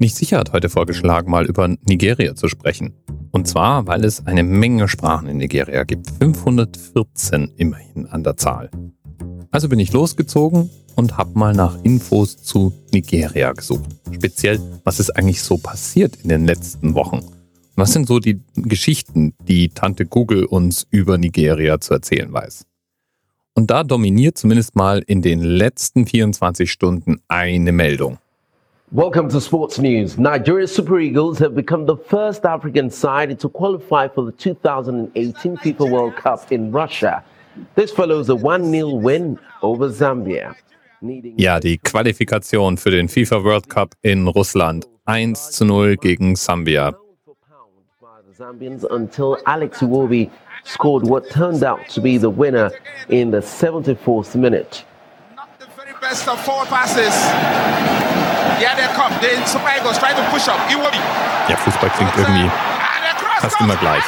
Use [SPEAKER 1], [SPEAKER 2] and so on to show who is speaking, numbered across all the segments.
[SPEAKER 1] Nicht sicher hat heute vorgeschlagen, mal über Nigeria zu sprechen. Und zwar, weil es eine Menge Sprachen in Nigeria gibt. 514 immerhin an der Zahl. Also bin ich losgezogen und habe mal nach Infos zu Nigeria gesucht. Speziell, was ist eigentlich so passiert in den letzten Wochen? Was sind so die Geschichten, die Tante Google uns über Nigeria zu erzählen weiß? Und da dominiert zumindest mal in den letzten 24 Stunden eine Meldung.
[SPEAKER 2] Welcome to Sports News. Nigeria's Super Eagles have become the first African side to qualify for the 2018 FIFA World Cup in Russia. This follows a 1-0 win over Zambia.
[SPEAKER 1] Ja, die Qualifikation für den FIFA World Cup in Russland. 1 zu 0 gegen Sambia.
[SPEAKER 2] Until Alex Iwobi scored what turned out to be the winner in the 74th minute.
[SPEAKER 3] Not the very best of forward passes. Yeah, they come. The Super try to push up. Iwobi.
[SPEAKER 1] Ja, Fußball klingt irgendwie fast immer gleich.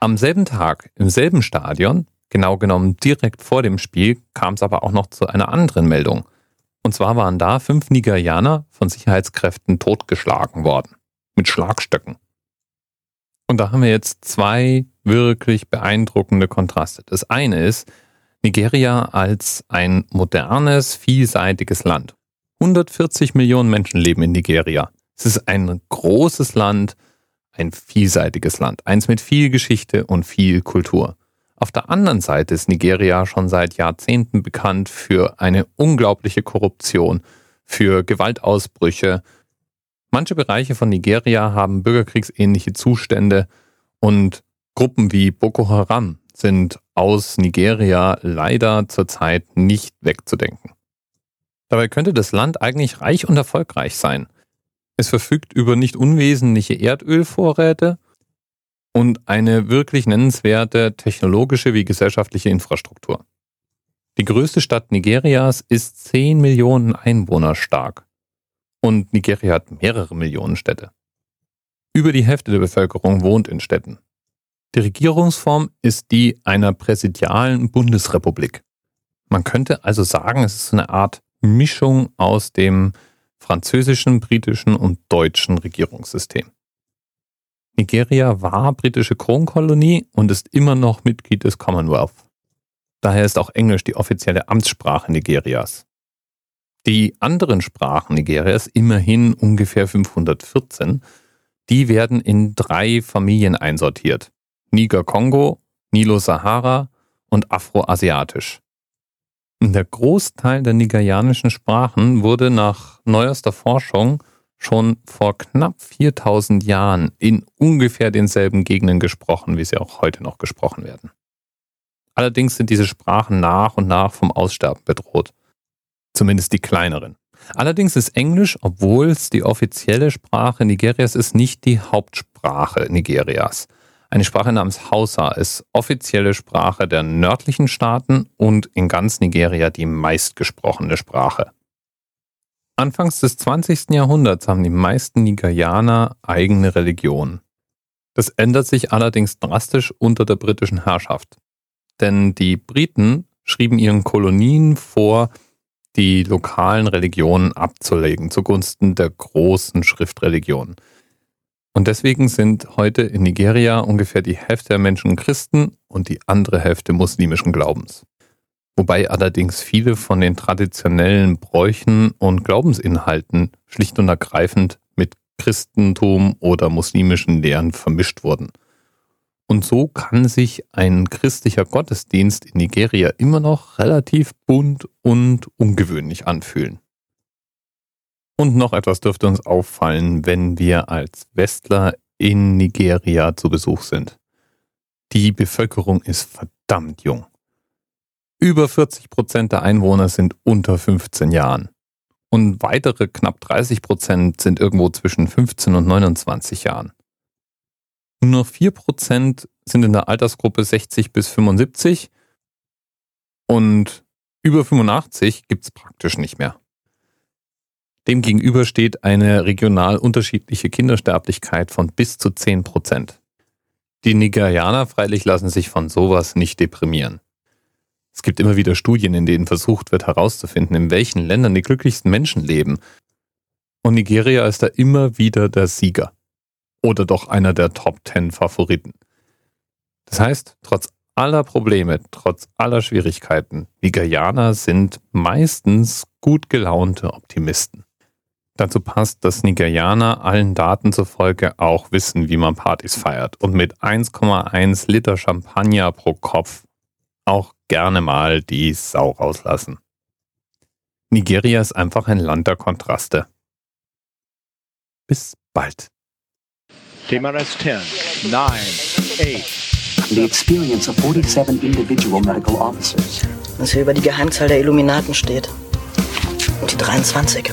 [SPEAKER 1] Am selben Tag, im selben Stadion, genau genommen direkt vor dem Spiel, kam es aber auch noch zu einer anderen Meldung. Und zwar waren da fünf Nigerianer von Sicherheitskräften totgeschlagen worden. Mit Schlagstöcken. Und da haben wir jetzt zwei wirklich beeindruckende Kontraste. Das eine ist Nigeria als ein modernes, vielseitiges Land. 140 Millionen Menschen leben in Nigeria. Es ist ein großes Land, ein vielseitiges Land, eins mit viel Geschichte und viel Kultur. Auf der anderen Seite ist Nigeria schon seit Jahrzehnten bekannt für eine unglaubliche Korruption, für Gewaltausbrüche. Manche Bereiche von Nigeria haben bürgerkriegsähnliche Zustände und Gruppen wie Boko Haram sind aus Nigeria leider zurzeit nicht wegzudenken. Dabei könnte das Land eigentlich reich und erfolgreich sein. Es verfügt über nicht unwesentliche Erdölvorräte und eine wirklich nennenswerte technologische wie gesellschaftliche Infrastruktur. Die größte Stadt Nigerias ist 10 Millionen Einwohner stark. Und Nigeria hat mehrere Millionen Städte. Über die Hälfte der Bevölkerung wohnt in Städten. Die Regierungsform ist die einer präsidialen Bundesrepublik. Man könnte also sagen, es ist eine Art Mischung aus dem französischen, britischen und deutschen Regierungssystem. Nigeria war britische Kronkolonie und ist immer noch Mitglied des Commonwealth. Daher ist auch Englisch die offizielle Amtssprache Nigerias. Die anderen Sprachen Nigerias, immerhin ungefähr 514, die werden in drei Familien einsortiert. Niger-Kongo, Nilo-Sahara und Afroasiatisch. Der Großteil der nigerianischen Sprachen wurde nach neuester Forschung schon vor knapp 4000 Jahren in ungefähr denselben Gegenden gesprochen, wie sie auch heute noch gesprochen werden. Allerdings sind diese Sprachen nach und nach vom Aussterben bedroht. Zumindest die kleineren. Allerdings ist Englisch, obwohl es die offizielle Sprache Nigerias ist, nicht die Hauptsprache Nigerias. Eine Sprache namens Hausa ist offizielle Sprache der nördlichen Staaten und in ganz Nigeria die meistgesprochene Sprache. Anfangs des 20. Jahrhunderts haben die meisten Nigerianer eigene Religion. Das ändert sich allerdings drastisch unter der britischen Herrschaft. Denn die Briten schrieben ihren Kolonien vor, die lokalen Religionen abzulegen zugunsten der großen Schriftreligion. Und deswegen sind heute in Nigeria ungefähr die Hälfte der Menschen Christen und die andere Hälfte muslimischen Glaubens. Wobei allerdings viele von den traditionellen Bräuchen und Glaubensinhalten schlicht und ergreifend mit Christentum oder muslimischen Lehren vermischt wurden. Und so kann sich ein christlicher Gottesdienst in Nigeria immer noch relativ bunt und ungewöhnlich anfühlen. Und noch etwas dürfte uns auffallen, wenn wir als Westler in Nigeria zu Besuch sind. Die Bevölkerung ist verdammt jung. Über 40 Prozent der Einwohner sind unter 15 Jahren. Und weitere knapp 30 Prozent sind irgendwo zwischen 15 und 29 Jahren. Nur 4 Prozent sind in der Altersgruppe 60 bis 75 und über 85 gibt's praktisch nicht mehr. Demgegenüber steht eine regional unterschiedliche Kindersterblichkeit von bis zu 10 Prozent. Die Nigerianer freilich lassen sich von sowas nicht deprimieren. Es gibt immer wieder Studien, in denen versucht wird herauszufinden, in welchen Ländern die glücklichsten Menschen leben. Und Nigeria ist da immer wieder der Sieger. Oder doch einer der Top Ten Favoriten. Das heißt, trotz aller Probleme, trotz aller Schwierigkeiten, Nigerianer sind meistens gut gelaunte Optimisten. Dazu passt, dass Nigerianer allen Daten zufolge auch wissen, wie man Partys feiert und mit 1,1 Liter Champagner pro Kopf auch gerne mal die Sau rauslassen. Nigeria ist einfach ein Land der Kontraste. Bis bald.
[SPEAKER 4] TMRS 10, 9, 8.
[SPEAKER 5] the experience of 47 individual medical officers.
[SPEAKER 6] Was hier über die Geheimzahl der Illuminaten steht. Und die 23.